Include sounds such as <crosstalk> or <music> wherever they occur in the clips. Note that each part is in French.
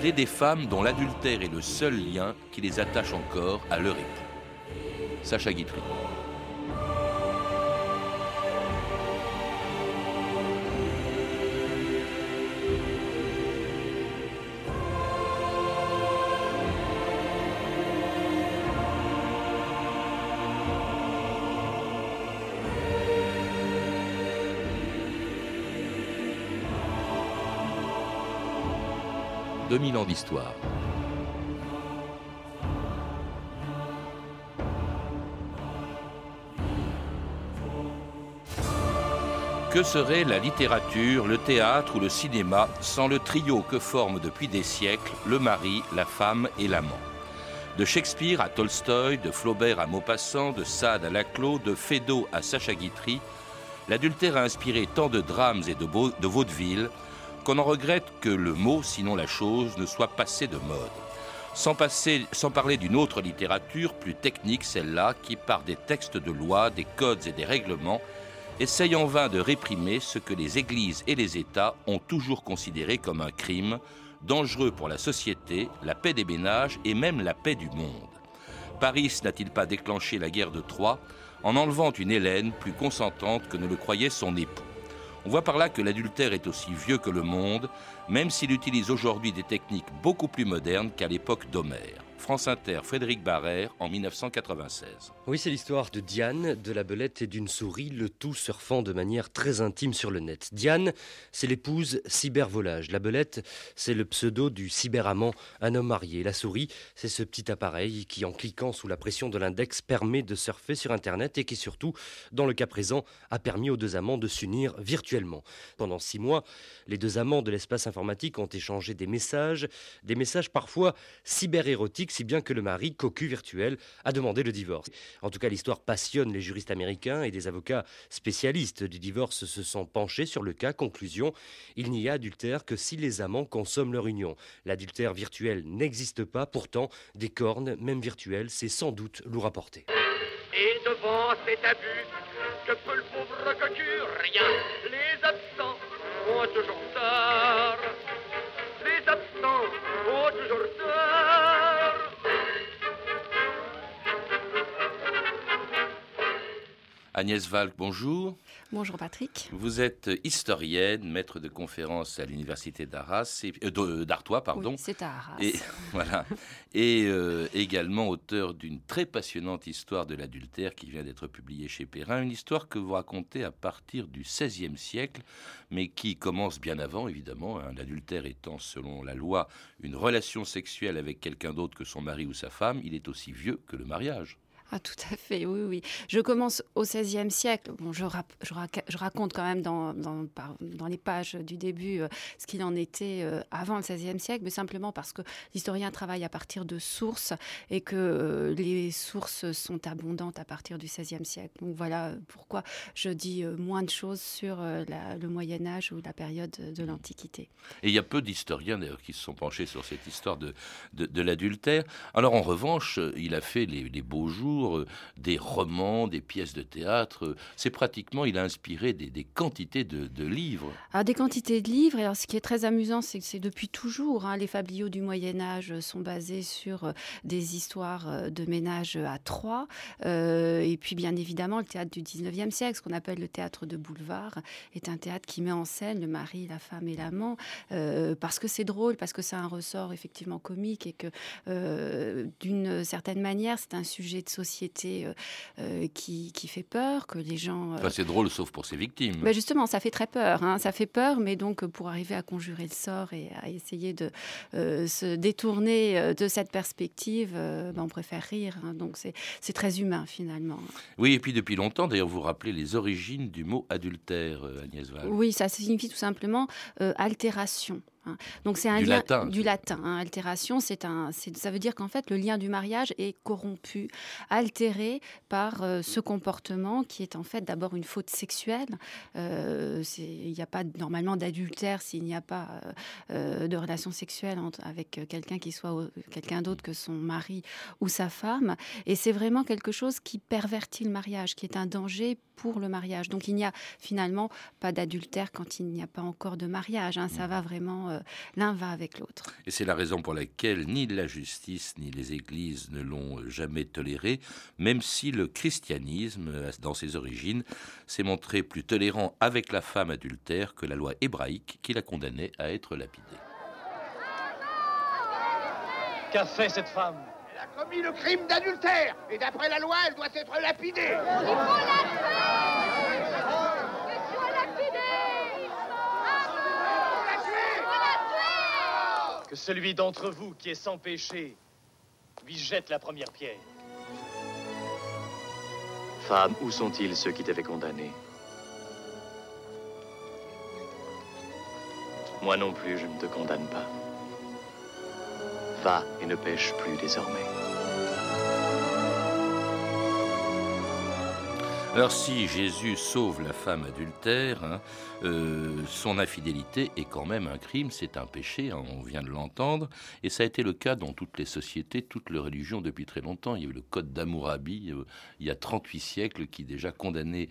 Il est des femmes dont l'adultère est le seul lien qui les attache encore à leur époux. Sacha Guitry. 2000 ans d'histoire. Que serait la littérature, le théâtre ou le cinéma sans le trio que forment depuis des siècles le mari, la femme et l'amant? De Shakespeare à Tolstoï, de Flaubert à Maupassant, de Sade à Laclos, de Feydeau à Sacha Guitry, l'adultère a inspiré tant de drames et de, de vaudevilles qu'on en regrette que le mot, sinon la chose, ne soit passé de mode. Sans, parler d'une autre littérature, plus technique celle-là, qui par des textes de loi, des codes et des règlements, essaye en vain de réprimer ce que les églises et les États ont toujours considéré comme un crime, dangereux pour la société, la paix des ménages et même la paix du monde. Paris n'a-t-il pas déclenché la guerre de Troie en enlevant une Hélène plus consentante que ne le croyait son époux? On voit par là que l'adultère est aussi vieux que le monde, même s'il utilise aujourd'hui des techniques beaucoup plus modernes qu'à l'époque d'Homère. France Inter, Frédéric Barrère, en 1996. Oui, c'est l'histoire de Diane, de la belette et d'une souris, le tout surfant de manière très intime sur le net. Diane, c'est l'épouse cybervolage. La belette, c'est le pseudo du cyberamant, un homme marié. La souris, c'est ce petit appareil qui, en cliquant sous la pression de l'index, permet de surfer sur Internet et qui, surtout, dans le cas présent, a permis aux deux amants de s'unir virtuellement. Pendant six mois, les deux amants de l'espace informatique ont échangé des messages, des messages parfois cyberérotiques si bien que le mari, cocu virtuel, a demandé le divorce. En tout cas, l'histoire passionne les juristes américains et des avocats spécialistes du divorce se sont penchés sur le cas. Conclusion, il n'y a adultère que si les amants consomment leur union. L'adultère virtuel n'existe pas, pourtant, des cornes, même virtuelles, c'est sans doute lourd à porter. Et devant cet abus, que peut le pauvre Rien. Les absents ont toujours tort. Les absents ont toujours tort. Agnès Valk, bonjour. Bonjour Patrick. Vous êtes historienne, maître de conférences à l'université d'Arras, euh, d'Artois, pardon. Oui, c'est à Arras. Et, <laughs> voilà. Et euh, également auteur d'une très passionnante histoire de l'adultère qui vient d'être publiée chez Perrin. Une histoire que vous racontez à partir du XVIe siècle, mais qui commence bien avant, évidemment. Hein. L'adultère étant, selon la loi, une relation sexuelle avec quelqu'un d'autre que son mari ou sa femme, il est aussi vieux que le mariage. Ah, tout à fait, oui, oui. Je commence au XVIe siècle. Bon, je, je, raconte quand même dans, dans, dans, les pages du début euh, ce qu'il en était euh, avant le XVIe siècle, mais simplement parce que l'historien travaille à partir de sources et que euh, les sources sont abondantes à partir du XVIe siècle. Donc voilà pourquoi je dis moins de choses sur le Moyen Âge ou la période de l'Antiquité. Et il y a peu d'historiens d'ailleurs qui se sont penchés sur cette histoire de, de, l'adultère. Alors en revanche, il a fait les, les beaux jours euh, des romans, des pièces de théâtre. C'est pratiquement, il a inspiré des, quantités de, livres. Ah, des quantités de livres. Et alors, ce qui est très amusant, c'est que c'est depuis toujours. Hein, les fabliaux du Moyen Âge sont basés sur euh, des histoires euh, de ménage à trois. et puis, bien évidemment, le théâtre du 19e siècle, ce qu'on appelle le théâtre de boulevard, est un théâtre qui met en scène le mari, la femme et l'amant, parce que c'est drôle, parce que c'est un ressort effectivement comique et que, d'une certaine manière, c'est un sujet de société société euh, euh, qui, qui, fait peur, que les gens... Euh, c'est drôle sauf pour ses victimes. Ben justement, ça fait très peur. Hein, ça fait peur, mais donc pour arriver à conjurer le sort et à essayer de se détourner de cette perspective, ben, on préfère rire. Hein, donc c'est très humain finalement. Oui, et puis depuis longtemps, d'ailleurs, vous rappelez les origines du mot adultère, Agnès Val. Oui, ça signifie tout simplement altération. Hein. Donc c'est un du lien latin. du latin. Hein. altération, c'est un, ça veut dire qu'en fait le lien du mariage est corrompu, altéré par euh, ce comportement qui est en fait d'abord une faute sexuelle. Euh, il n'y a pas normalement d'adultère s'il n'y a pas euh, de relation sexuelle avec quelqu'un qui soit quelqu'un d'autre que son mari ou sa femme. Et c'est vraiment quelque chose qui pervertit le mariage, qui est un danger pour le mariage. Donc il n'y a finalement pas d'adultère quand il n'y a pas encore de mariage. Hein. Ça mm. va vraiment, euh, l'un va avec l'autre. Et c'est la raison pour laquelle ni la justice ni les églises ne l'ont jamais toléré, même si le christianisme, dans ses origines, s'est montré plus tolérant avec la femme adultère que la loi hébraïque qui la condamnait à être lapidée. Qu'a fait cette femme? Elle a commis le crime d'adultère et d'après la loi, elle doit être lapidée. Il faut Que celui d'entre vous qui est sans péché lui jette la première pierre. Femme, où sont-ils ceux qui t'avaient condamné? Moi non plus, je ne te condamne pas. Va et ne pêche plus désormais. Alors si Jésus sauve la femme adultère, hein, euh, son infidélité est quand même un crime, c'est un péché, hein, on vient de l'entendre, et ça a été le cas dans toutes les sociétés, toutes les religions depuis très longtemps. Il y a eu le code d'Amourabi euh, il y a 38 siècles qui déjà condamnait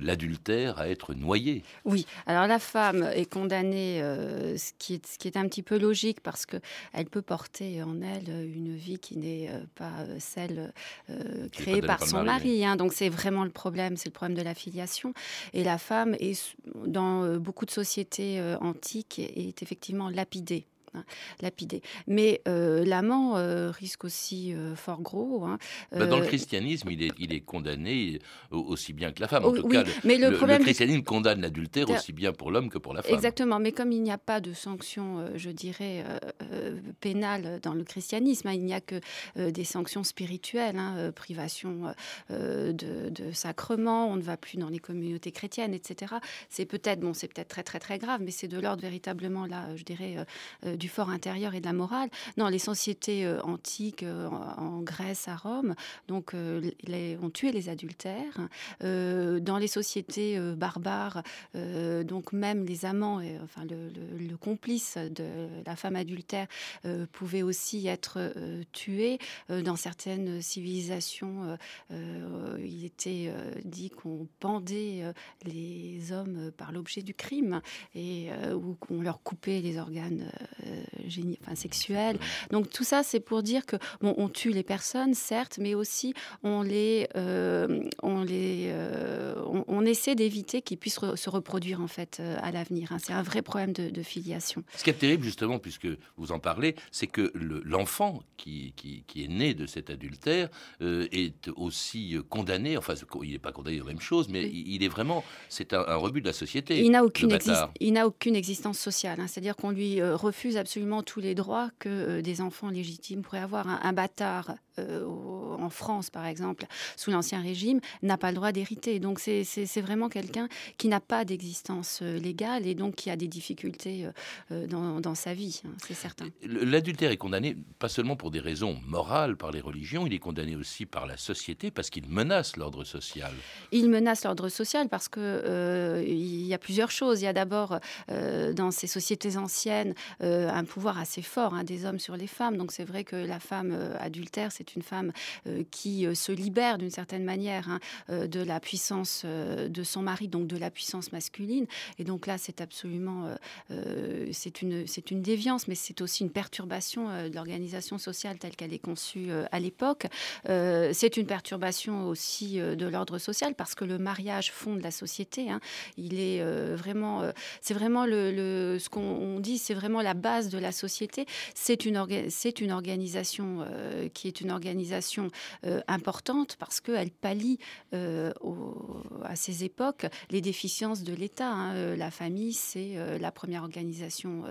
l'adultère à être noyé. Oui, alors la femme est condamnée, euh, ce, qui est, ce qui est un petit peu logique parce qu'elle peut porter en elle une vie qui n'est pas celle créée par son mari. Hein. donc c'est vraiment le problème, c'est le problème de la filiation. Et la femme est dans euh, beaucoup de sociétés euh, antiques, est effectivement lapidée. Hein, lapidé. Mais euh, l'amant euh, risque aussi euh, fort gros. Hein. Bah, dans le christianisme, il est, il est condamné aussi bien que la femme. En tout cas, mais le, le, christianisme condamne l'adultère aussi bien pour l'homme que pour la femme. Exactement, mais comme il n'y a pas de sanction, je dirais, pénale dans le christianisme, hein, il n'y a que des sanctions spirituelles, privation de, de sacrements, on ne va plus dans les communautés chrétiennes, etc. C'est peut-être, bon, c'est peut-être très très très grave, mais c'est de l'ordre véritablement là, je dirais du fort intérieur et de la morale. Non, les sociétés euh, antiques euh, en, Grèce, à Rome, donc euh, les, ont tué les adultères. dans les sociétés barbares, donc même les amants, enfin le, complice de la femme adultère pouvait aussi être tué. dans certaines civilisations, il était dit qu'on pendait les hommes par l'objet du crime et ou qu'on leur coupait les organes génie, enfin, sexuelle. Donc tout ça, c'est pour dire que bon, on tue les personnes, certes, mais aussi on les, euh, on les, euh, on, essaie d'éviter qu'ils puissent se reproduire en fait euh, à l'avenir. Hein. C'est un vrai problème de, filiation. Ce qui est terrible justement, puisque vous en parlez, c'est que l'enfant qui, qui, qui, est né de cet adultère est aussi condamné. Enfin, il n'est pas condamné aux même chose, mais il est vraiment, c'est un, rebut de la société. Il n'a aucune, il n'a aucune existence sociale. Hein. C'est-à-dire qu'on lui refuse absolument tous les droits que euh, des enfants légitimes pourraient avoir. Un, bâtard euh, en France, par exemple, sous l'Ancien Régime, n'a pas le droit d'hériter. Donc c'est vraiment quelqu'un qui n'a pas d'existence euh, légale et donc qui a des difficultés dans, sa vie, hein, c'est certain. L'adultère est condamné pas seulement pour des raisons morales par les religions, il est condamné aussi par la société parce qu'il menace l'ordre social. Il menace l'ordre social parce que il y a plusieurs choses. Il y a d'abord dans ces sociétés anciennes un pouvoir assez fort hein, des hommes sur les femmes. Donc c'est vrai que la femme euh, adultère, c'est une femme euh, qui euh, se libère d'une certaine manière hein, de la puissance de son mari, donc de la puissance masculine. Et donc là, c'est absolument, c'est une, c'est une déviance, mais c'est aussi une perturbation de l'organisation sociale telle qu'elle est conçue à l'époque. c'est une perturbation aussi de l'ordre social parce que le mariage fonde la société. Hein. Il est vraiment, c'est vraiment le, ce qu'on dit, c'est vraiment la base de la société. C'est une, c'est une organisation euh, qui est une organisation euh, importante parce qu'elle pallie euh, à ces époques les déficiences de l'État. Hein. La famille, c'est la première organisation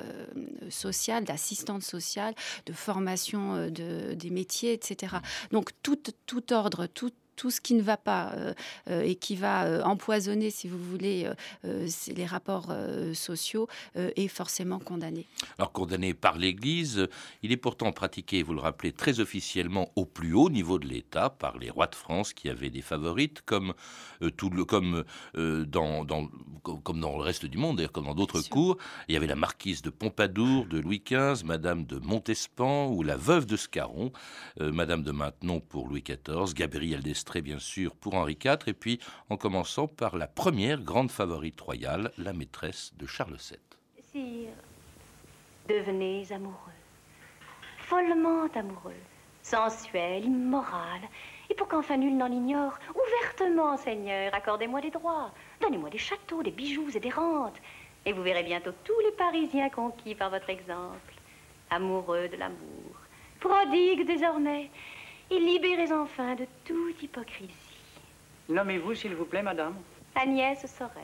sociale, d'assistante sociale, de formation de, des métiers, etc. Donc tout, tout ordre, tout tout ce qui ne va pas euh, euh, et qui va euh, empoisonner, si vous voulez, les rapports sociaux est forcément condamné. Alors condamné par l'Église, il est pourtant pratiqué, vous le rappelez, très officiellement au plus haut niveau de l'État par les rois de France qui avaient des favorites, comme, tout le, comme, dans, dans, comme dans le reste du monde, d'ailleurs comme dans d'autres cours. Il y avait la marquise de Pompadour, de Louis XV, Madame de Montespan ou la veuve de Scarron, Madame de Maintenon pour Louis XIV, Gabrielle d'Estrades extrait bien sûr pour Henri IV, et puis en commençant par la première grande favorite royale, la maîtresse de Charles VII. Sire, devenez amoureux, follement amoureux, sensuel, immoral, et pour qu'enfin nul n'en ignore, ouvertement, Seigneur, accordez-moi des droits, donnez-moi des châteaux, des bijoux et des rentes, et vous verrez bientôt tous les Parisiens conquis par votre exemple, amoureux de l'amour, prodigue désormais, et libérez enfin de toute hypocrisie. Nommez-vous, s'il vous plaît, madame Agnès Sorel.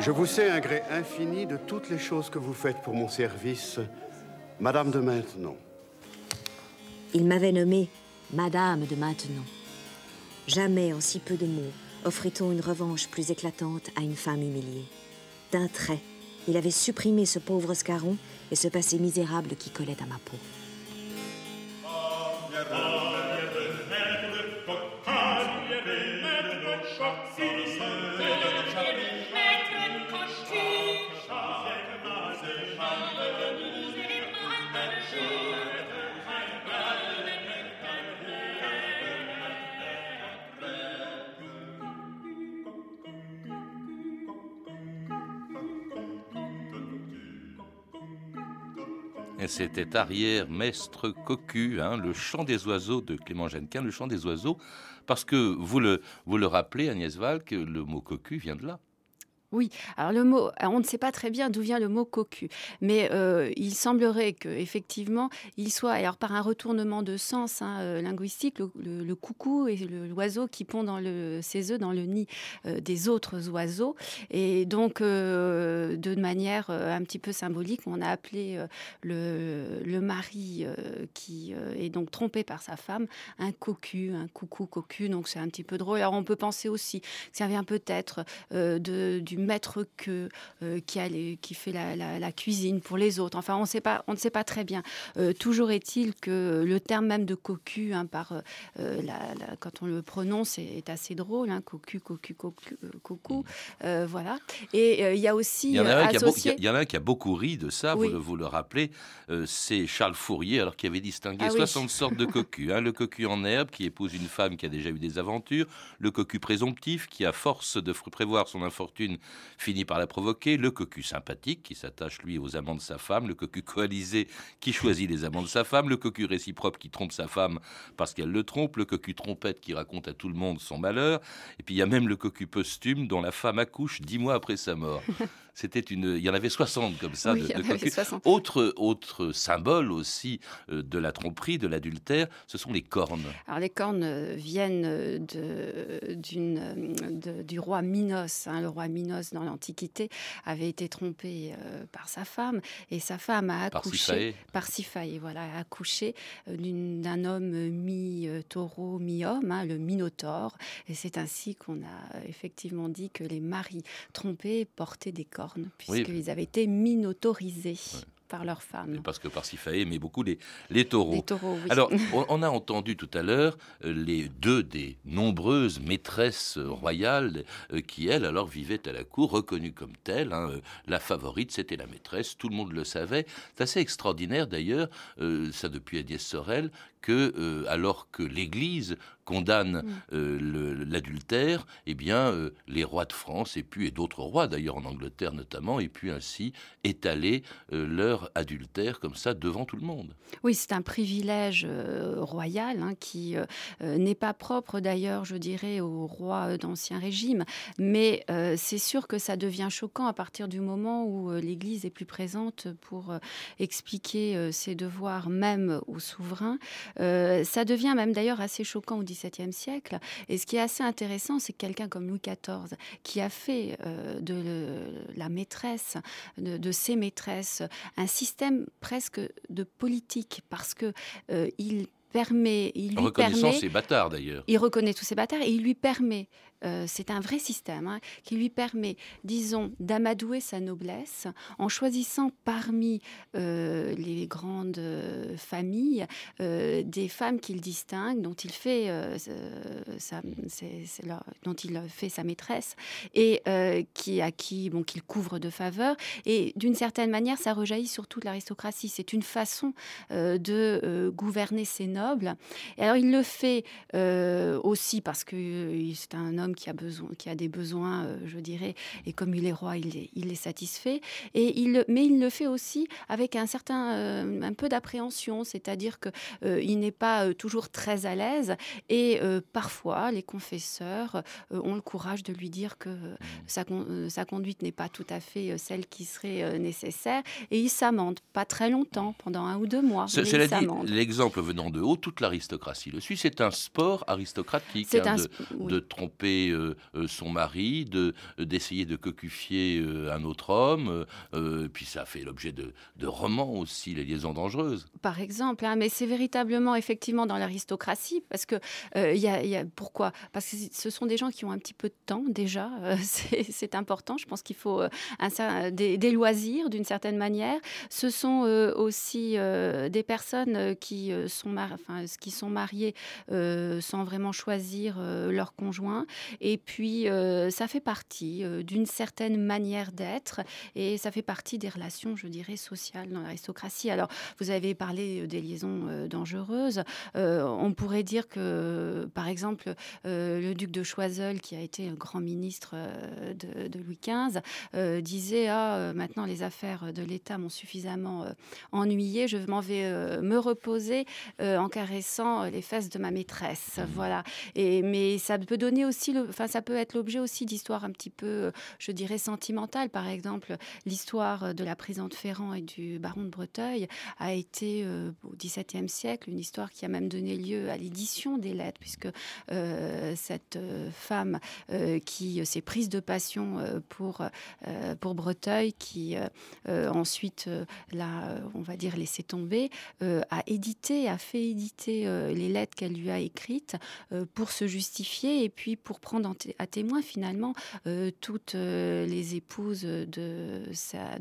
Je vous sais un gré infini de toutes les choses que vous faites pour mon service, Madame de Maintenon. Il m'avait nommée Madame de Maintenon. Jamais en si peu de mots offrit-on une revanche plus éclatante à une femme humiliée. D'un trait, il avait supprimé ce pauvre scarron et ce passé misérable qui collait à ma peau. C'était arrière mestre cocu, hein, le chant des oiseaux de Clément Genquin, le chant des oiseaux, parce que vous le, vous le rappelez, Agnès Val, que le mot cocu vient de là. Oui, alors le mot, on ne sait pas très bien d'où vient le mot cocu, mais euh, il semblerait que effectivement, il soit, alors par un retournement de sens hein, euh, linguistique, le, coucou et l'oiseau qui pond dans le, ses œufs dans le nid euh, des autres oiseaux, et donc de manière un petit peu symbolique, on a appelé le, le, mari qui est donc trompé par sa femme un cocu, un coucou cocu, donc c'est un petit peu drôle. Alors on peut penser aussi que ça vient peut-être de, du maître que euh, qui, a qui fait la, cuisine pour les autres. Enfin, on, sait pas, on ne sait pas très bien. Euh, toujours est-il que le terme même de cocu, hein, par, euh, quand on le prononce, est, assez drôle. Hein, cocu, cocu, cocu, cocu. voilà. Et il y a aussi. Il y en a, un qui a, beaucoup ri de ça, vous, le, vous, le, rappelez. c'est Charles Fourier, alors qui avait distingué 60 ah sortes de cocu. Hein, le cocu en herbe, qui épouse une femme qui a déjà eu des aventures. Le cocu présomptif, qui, à force de prévoir son infortune, finit par la provoquer, le cocu sympathique qui s'attache lui aux amants de sa femme, le cocu coalisé qui choisit les amants de sa femme, le cocu réciproque qui trompe sa femme parce qu'elle le trompe, le cocu trompette qui raconte à tout le monde son malheur, et puis il y a même le cocu posthume dont la femme accouche dix mois après sa mort. C'était une, il y en avait 60 comme ça. de, Autre, autre symbole aussi euh, de la tromperie, de l'adultère, ce sont les cornes. Alors les cornes euh, viennent euh, de, d'une, du roi Minos. Hein. Le roi Minos dans l'Antiquité avait été trompé par sa femme et sa femme a accouché par Siphae. voilà, a accouché d'un homme mi-taureau, mi-homme, hein, le Minotaure. Et c'est ainsi qu'on a effectivement dit que les maris trompés portaient des cornes puisqu'ils avaient été minotorisés par leurs femmes. Parce que Parsifal aimait beaucoup les, les taureaux. Alors, <laughs> on, a entendu tout à l'heure euh, les deux des nombreuses maîtresses royales euh, qui, elles, alors vivaient à la cour, reconnues comme telles. Hein. La favorite, c'était la maîtresse, tout le monde le savait. C'est assez extraordinaire d'ailleurs, euh, ça depuis Agnès Sorel, que alors que l'Église condamne mm. l'adultère, eh bien, les rois de France et puis et d'autres rois, d'ailleurs en Angleterre notamment, aient pu ainsi étaler leur adultère comme ça devant tout le monde. Oui, c'est un privilège euh, royal hein, qui euh, euh, n'est pas propre d'ailleurs, je dirais, aux rois d'Ancien Régime, mais c'est sûr que ça devient choquant à partir du moment où l'Église est plus présente pour expliquer ses devoirs même aux souverains. Ça devient même d'ailleurs assez choquant au XVIIe siècle. Et ce qui est assez intéressant, c'est que quelqu'un comme Louis XIV, qui a fait de la maîtresse, de, de ses maîtresses, un système presque de politique parce que euh, il permet, il lui Reconnaissant permet, ses bâtards d'ailleurs. Il reconnaît tous ces bâtards et il lui permet euh, c'est un vrai système hein, qui lui permet, disons, d'amadouer sa noblesse en choisissant parmi euh, les grandes euh, familles des femmes qu'il distingue, dont il fait sa, dont il fait sa maîtresse et qui à qui bon qu'il couvre de faveur. Et d'une certaine manière, ça rejaillit sur toute l'aristocratie. C'est une façon de gouverner ses nobles. Et alors il le fait aussi parce que c'est un homme qui a, besoin, qui a des besoins, euh, je dirais, et comme il est roi, il il satisfait. Et il, mais il le fait aussi avec un certain, euh, un peu d'appréhension, c'est-à-dire que euh, il n'est pas toujours très à l'aise. Et parfois, les confesseurs ont le courage de lui dire que sa, sa conduite n'est pas tout à fait celle qui serait nécessaire. Et il s'amende, pas très longtemps, pendant un ou deux mois. Cela dit, l'exemple venant de haut, toute l'aristocratie le suit. C'est un sport aristocratique hein, de, de, tromper euh, euh, son mari, euh, d'essayer de cocufier un autre homme. puis ça fait l'objet de, de, romans aussi, les liaisons dangereuses. Par exemple, hein, mais c'est véritablement effectivement dans l'aristocratie, parce que il y, a, pourquoi? Parce que ce sont des gens qui ont un petit peu de temps déjà. <laughs> c'est important. Je pense qu'il faut des, loisirs d'une certaine manière. Ce sont aussi des personnes qui sont, enfin, qui sont mariées sans vraiment choisir leur conjoint et puis, euh, ça fait partie euh, d'une certaine manière d'être et ça fait partie des relations, je dirais, sociales dans l'aristocratie. Alors, vous avez parlé euh, des liaisons dangereuses. on pourrait dire que, par exemple, le duc de Choiseul, qui a été grand ministre de, Louis XV, disait Ah, maintenant les affaires de l'État m'ont suffisamment ennuyé, je m'en vais me reposer en caressant les fesses de ma maîtresse. Voilà. Et, mais ça peut donner aussi enfin, ça peut être l'objet aussi d'histoires un petit peu, euh, je dirais, sentimentales. Par exemple, l'histoire de la présidente Ferrand et du baron de Breteuil a été euh, au XVIIe siècle une histoire qui a même donné lieu à l'édition des lettres, puisque euh, cette femme qui s'est prise de passion pour, pour Breteuil, qui ensuite l'a, on va dire, laissé tomber, a édité, a fait éditer les lettres qu'elle lui a écrites pour se justifier et puis pour prendre à témoin finalement euh, toutes euh, les épouses de sa,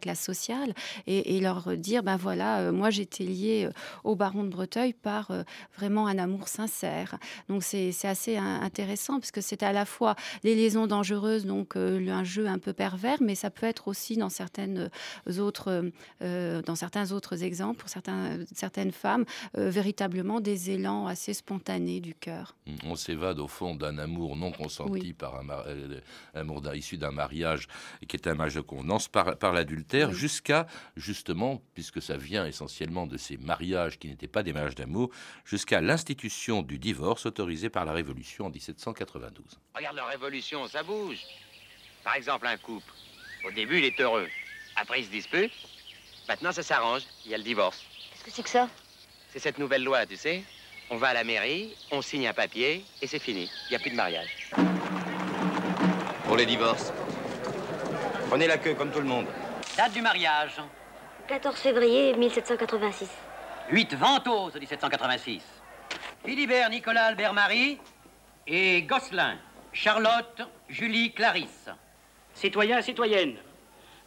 classe sociale, et, leur dire ben voilà, euh, moi j'étais liée au baron de Breteuil par vraiment un amour sincère. Donc c'est assez intéressant parce que c'est à la fois les liaisons dangereuses, donc un jeu un peu pervers, mais ça peut être aussi dans certaines autres, dans certains autres exemples, pour certaines femmes, véritablement des élans assez spontanés du cœur. On s'évade au fond d'un amour non consenti par un euh, amour issu d'un mariage qui est un mariage de convenance par, par l'adultère jusqu'à justement puisque ça vient essentiellement de ces mariages qui n'étaient pas des mariages d'amour jusqu'à l'institution du divorce autorisé par la Révolution en 1792. Regarde la Révolution, ça bouge. Par exemple un couple. Au début il est heureux. Après il se dispute. Maintenant ça s'arrange. Il y a le divorce. Qu'est-ce que c'est que ça? C'est cette nouvelle loi, tu sais? On va à la mairie, on signe un papier et c'est fini. Il n'y a plus de mariage. Pour les divorces, prenez la queue comme tout le monde. Date du mariage 14 février 1786. 8 Ventose 1786. Philibert Nicolas Albert Marie et Gosselin, Charlotte, Julie, Clarisse. Citoyens, citoyennes,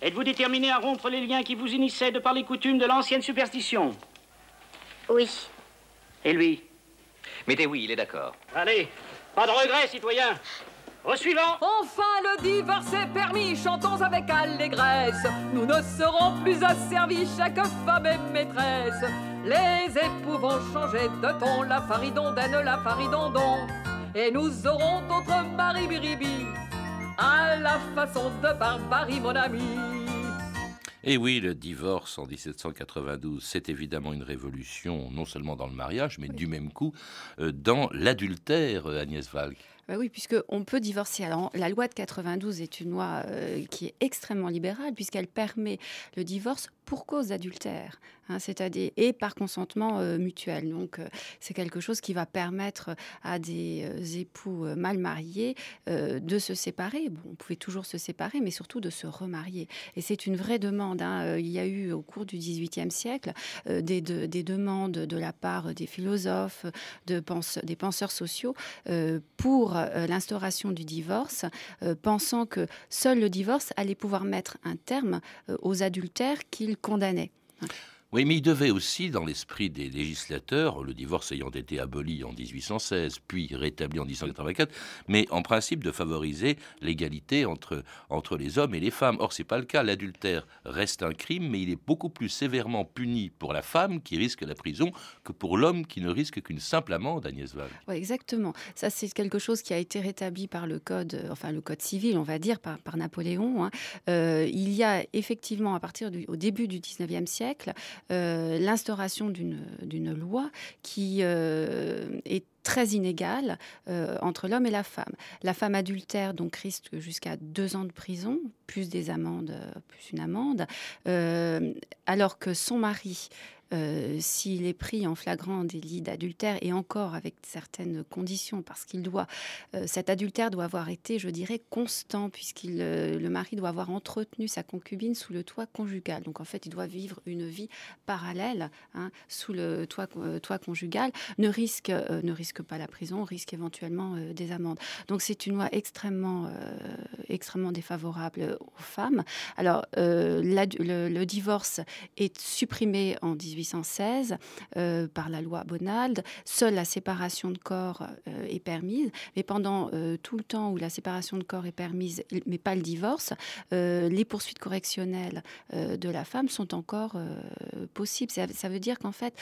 êtes-vous déterminés à rompre les liens qui vous unissaient de par les coutumes de l'ancienne superstition? Oui. Et lui? Mettez oui, il est d'accord. Allez, pas de regret, citoyen. Au suivant Enfin, le divorce est permis, chantons avec allégresse. Nous ne serons plus asservis, chaque femme est maîtresse. Les époux vont changer de ton, la faridondaine, la faridondon. Et nous aurons d'autres maris biribi, à la façon de Barbarie, mon ami. Et oui, le divorce en 1792, c'est évidemment une révolution, non seulement dans le mariage, mais du même coup euh, dans l'adultère, euh, Agnès Valk. Bah oui, puisqu'on peut divorcer. Alors, la loi de 92 est une loi euh, qui est extrêmement libérale, puisqu'elle permet le divorce pour cause d'adultère, hein, c'est-à-dire et par consentement euh, mutuel. Donc, euh, c'est quelque chose qui va permettre à des époux mal mariés de se séparer. Bon, on pouvait toujours se séparer, mais surtout de se remarier. Et c'est une vraie demande. Hein. Il y a eu au cours du XVIIIe siècle des, des, demandes de la part des philosophes, des penseurs sociaux pour euh, l'instauration du divorce, euh, pensant que seul le divorce allait pouvoir mettre un terme euh, aux adultères qu'il condamnait. Oui, mais il devait aussi, dans l'esprit des législateurs, le divorce ayant été aboli en 1816, puis rétabli en 1884, mais en principe de favoriser l'égalité entre, entre les hommes et les femmes. Or, c'est pas le cas. L'adultère reste un crime, mais il est beaucoup plus sévèrement puni pour la femme qui risque la prison que pour l'homme qui ne risque qu'une simple amende, Agnès Val. Exactement. Ça, c'est quelque chose qui a été rétabli par le code, enfin le code civil, on va dire, par, Napoléon. Hein. Euh, il y a effectivement, à partir du au début du 19e siècle, l'instauration d'une loi qui euh, est très inégale euh, entre l'homme et la femme. La femme adultère donc risque jusqu'à deux ans de prison, plus des amendes, plus une amende, alors que son mari euh, s'il est pris en flagrant délit d'adultère et encore avec certaines conditions, parce qu'il doit, euh, cet adultère doit avoir été, je dirais, constant, puisqu'il, euh, le mari doit avoir entretenu sa concubine sous le toit conjugal. Donc en fait, il doit vivre une vie parallèle hein, sous le toit, toit conjugal, ne risque, ne risque pas la prison, risque éventuellement des amendes. Donc c'est une loi extrêmement, extrêmement défavorable aux femmes. Alors le, le divorce est supprimé en 18 1816 euh, par la loi Bonald. Seule la séparation de corps euh, est permise, mais pendant euh, tout le temps où la séparation de corps est permise, mais pas le divorce, les poursuites correctionnelles de la femme sont encore possibles. Ça, veut dire qu'en fait,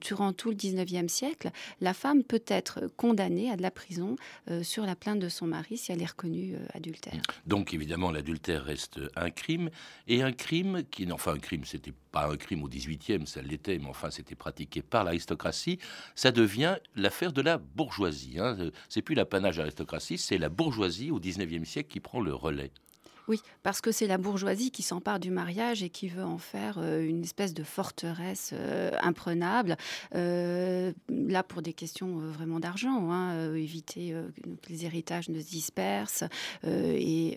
durant tout le 19e siècle, la femme peut être condamnée à de la prison sur la plainte de son mari si elle est reconnue adultère. Donc évidemment, l'adultère reste un crime, et un crime qui, enfin un crime, c'était un crime au 18e, ça l'était mais enfin c'était pratiqué par l'aristocratie, ça devient l'affaire de la bourgeoisie. Hein. C'est plus l'apanage de l'aristocratie, c'est la bourgeoisie au 19e siècle qui prend le relais. Oui, parce que c'est la bourgeoisie qui s'empare du mariage et qui veut en faire euh, une espèce de forteresse euh, imprenable. Euh, là, pour des questions vraiment d'argent, hein, éviter que les héritages ne se dispersent. et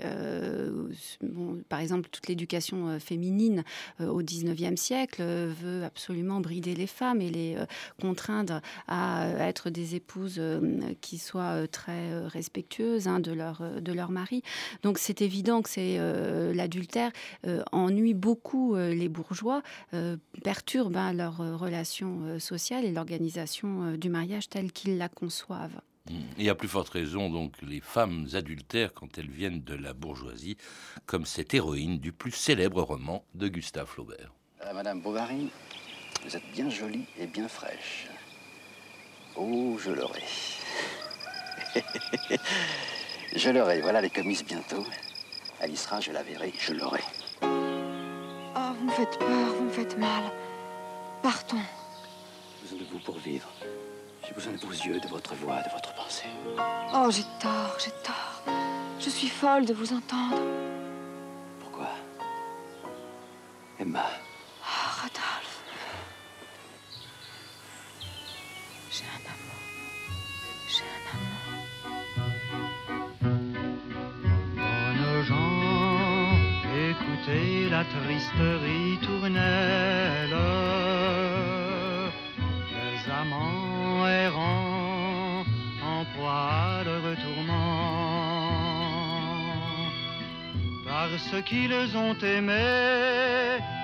par exemple, toute l'éducation féminine au 19e siècle veut absolument brider les femmes et les contraindre à être des épouses qui soient très respectueuses hein, de, leur, de leur mari. Donc c'est évident que c'est euh, l'adultère euh, ennuie beaucoup euh, les bourgeois, perturbe hein, leur relation sociale et l'organisation du mariage telle qu'ils la conçoivent. Et à plus forte raison, donc, les femmes adultères quand elles viennent de la bourgeoisie, comme cette héroïne du plus célèbre roman de Gustave Flaubert. Madame Bovary, vous êtes bien jolie et bien fraîche. Oh, je l'aurai. <laughs> je l'aurai, voilà les commises bientôt. Elle y sera, je la verrai, je l'aurai. Oh, vous me faites peur, vous me faites mal. Partons. J'ai besoin de vous pour vivre. J'ai besoin de vos yeux, de votre voix, de votre pensée. Oh, j'ai tort, j'ai tort. Je suis folle de vous entendre. Pourquoi Emma. La triste ritournelle des amants errants en proie de retourment parce qu'ils ont aimé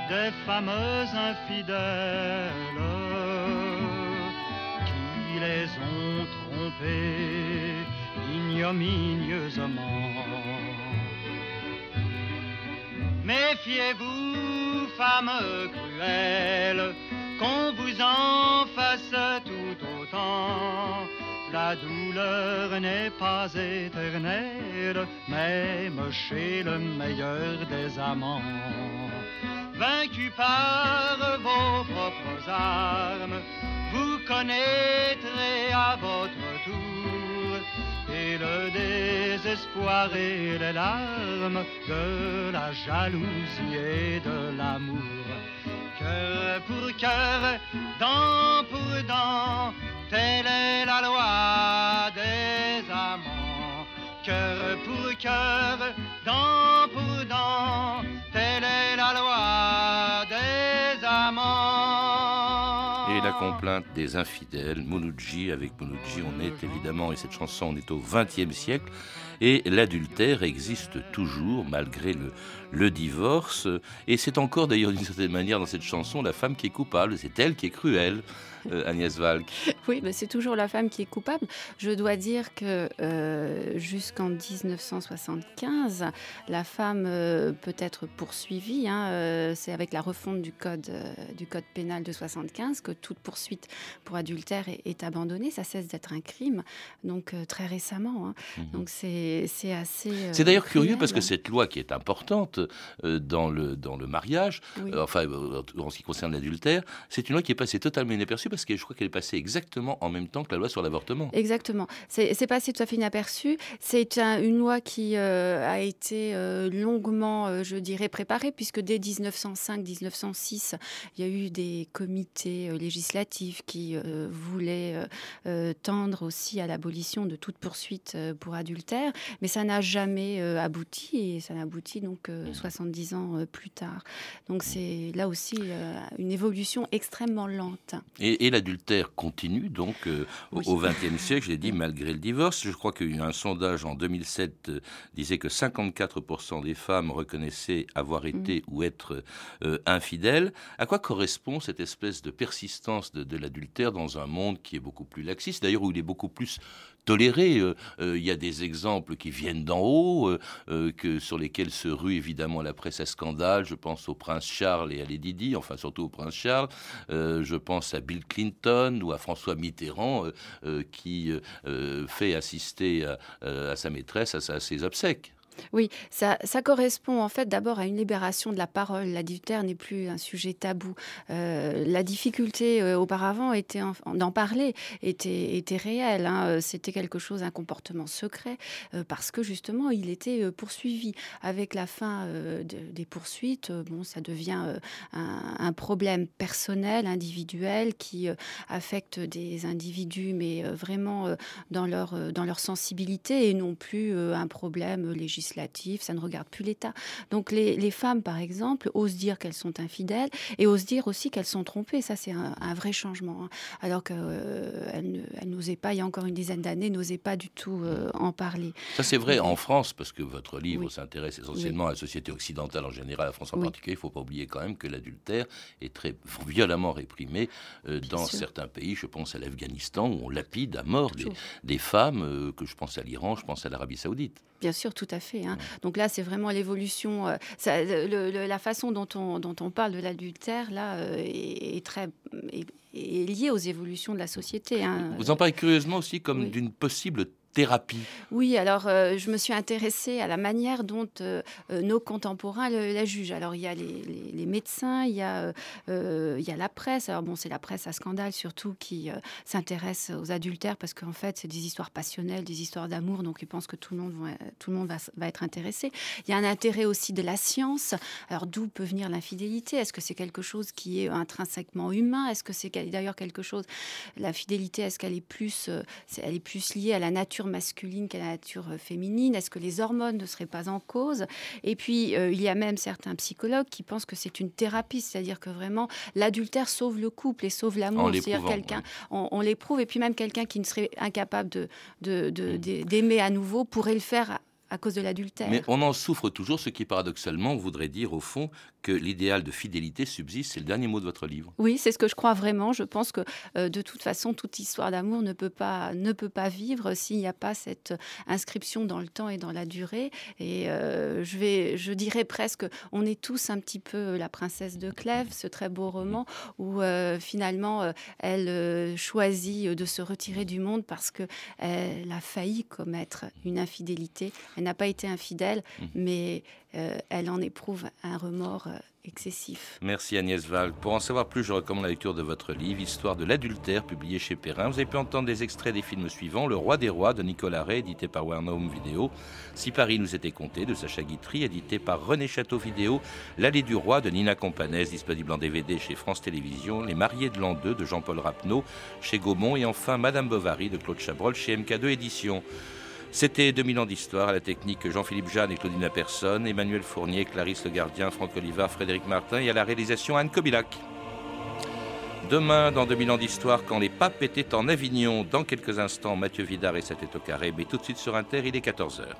des fameuses infidèles qui les ont trompés ignominieusement. Méfiez-vous, femme cruelle, qu'on vous en fasse tout autant. La douleur n'est pas éternelle, même chez le meilleur des amants. Vaincu par vos propres armes, vous connaîtrez à votre tour désespoir et les larmes de la jalousie et de l'amour. Cœur pour cœur, dent pour dent, telle est la loi des amants. Cœur pour cœur, dent pour dent, telle est la loi des amants complainte des infidèles, Mouloudji. Avec Mouloudji, on est évidemment, et cette chanson, on est au XXe siècle. Et l'adultère existe toujours malgré le, divorce. Et c'est encore d'ailleurs d'une certaine manière dans cette chanson la femme qui est coupable. C'est elle qui est cruelle. Euh, Agnès Valk. <laughs> Oui, mais c'est toujours la femme qui est coupable. Je dois dire que euh, jusqu'en 1975, la femme euh, peut être poursuivie. Hein, c'est avec la refonte du code, du code pénal de 75 que toute poursuite pour adultère est, abandonnée. Ça cesse d'être un crime, donc très récemment. Hein. Mhm. Donc c'est assez. c'est d'ailleurs curieux parce que cette loi qui est importante dans, le, dans le mariage, enfin en ce qui concerne l'adultère, c'est une loi qui est passée totalement inaperçue parce que je crois qu'elle est passée exactement en même temps que la loi sur l'avortement. Exactement. C'est passé tout à fait inaperçu. C'est une loi qui euh, a été euh, longuement, euh, je dirais, préparée, puisque dès 1905-1906, il y a eu des comités législatifs qui voulaient tendre aussi à l'abolition de toute poursuite pour adultère, mais ça n'a jamais abouti, et ça n'a abouti donc 70 ans plus tard. Donc c'est là aussi une évolution extrêmement lente. Et, et l'adultère continue donc euh, au XXe <laughs> siècle, j'ai dit, malgré le divorce. Je crois qu'il y a un sondage en 2007 euh, disait que 54% des femmes reconnaissaient avoir mm. été ou être euh, infidèles. À quoi correspond cette espèce de persistance de, de l'adultère dans un monde qui est beaucoup plus laxiste, d'ailleurs où il est beaucoup plus toléré. Euh, euh, il y a des exemples qui viennent d'en haut, euh, sur lesquels se rue évidemment la presse à scandale. Je pense au prince Charles et à Lady Di, enfin surtout au prince Charles. je pense à Bill Clinton ou à François Mitterrand qui fait assister à, sa maîtresse à ses obsèques. Oui, ça, correspond en fait d'abord à une libération de la parole. L'adultère n'est plus un sujet tabou. Euh, la difficulté euh, auparavant était d'en parler était, réelle. Hein. Euh, c'était quelque chose, un comportement secret, parce que justement il était poursuivi. Avec la fin des poursuites, bon, ça devient un, problème personnel, individuel, qui affecte des individus, mais vraiment dans leur, dans leur sensibilité et non plus un problème législatif ça ne regarde plus l'État. Donc les, femmes, par exemple, osent dire qu'elles sont infidèles et osent dire aussi qu'elles sont trompées. Ça, c'est un, vrai changement. Hein. Alors qu'elles euh, n'osaient pas, il y a encore une dizaine d'années, n'osaient pas du tout euh, en parler. Ça, c'est vrai en France, parce que votre livre s'intéresse essentiellement à la société occidentale en général, à la France en particulier. Il ne faut pas oublier quand même que l'adultère est très violemment réprimé euh, dans certains pays. Je pense à l'Afghanistan, où on lapide à mort des, femmes, que je pense à l'Iran, je pense à l'Arabie saoudite. Bien sûr, tout à fait. Hein. Donc là, c'est vraiment l'évolution. Euh, la façon dont on, dont on parle de l'adultère, là, euh, est, très est, liée aux évolutions de la société. Hein. Vous en parlez curieusement aussi comme d'une possible Oui, alors euh, je me suis intéressée à la manière dont euh, euh, nos contemporains la jugent. Alors il y a les, médecins, il y a, la presse. Alors bon, c'est la presse à scandale surtout qui s'intéresse aux adultères parce qu'en fait, c'est des histoires passionnelles, des histoires d'amour, donc ils pensent que tout le monde, va, être intéressé. Il y a un intérêt aussi de la science. Alors d'où peut venir l'infidélité? Est-ce que c'est quelque chose qui est intrinsèquement humain? Est-ce que c'est d'ailleurs quelque chose, la fidélité, est-ce qu'elle est plus, est plus liée à la nature masculine qu'à la nature euh, féminine? Est-ce que les hormones ne seraient pas en cause? Et puis, euh, il y a même certains psychologues qui pensent que c'est une thérapie, c'est-à-dire que vraiment, l'adultère sauve le couple et sauve l'amour. C'est-à-dire quelqu'un, on, l'éprouve, et puis même quelqu'un qui ne serait incapable de, d'aimer à nouveau pourrait le faire à cause de l'adultère. Mais on en souffre toujours, ce qui paradoxalement voudrait dire au fond que l'idéal de fidélité subsiste. C'est le dernier mot de votre livre. Oui, c'est ce que je crois vraiment. Je pense que euh, de toute façon, toute histoire d'amour ne peut pas ne peut pas vivre s'il n'y a pas cette inscription dans le temps et dans la durée. Et euh, je vais, je dirais presque, on est tous un petit peu la princesse de Clèves, ce très beau roman où euh, finalement elle choisit de se retirer du monde parce que elle a failli commettre une infidélité. Elle n'a pas été infidèle, mmh. mais euh, elle en éprouve un remords euh, excessif. Merci Agnès Val. Pour en savoir plus, je recommande la lecture de votre livre, Histoire de l'adultère, publié chez Perrin. Vous avez pu entendre des extraits des films suivants Le Roi des Rois de Nicolas Ray, édité par Warner Home Video. Si Paris nous était compté de Sacha Guitry, édité par René Château Vidéo. L'Allée du Roi de Nina Companès, disponible en DVD chez France Télévisions. Les Mariés de l'an 2 de Jean-Paul Rapneau chez Gaumont. Et enfin Madame Bovary de Claude Chabrol chez MK2 Éditions. C'était 2000 ans d'histoire à la technique Jean-Philippe Jeanne et Claudine Personne, Emmanuel Fournier, Clarisse Le Gardien, Franck Olivard, Frédéric Martin et à la réalisation Anne Kobilac. Demain, dans 2000 ans d'histoire, quand les papes étaient en Avignon, dans quelques instants, Mathieu Vidard et 7 au carré, mais tout de suite sur Inter, il est 14h.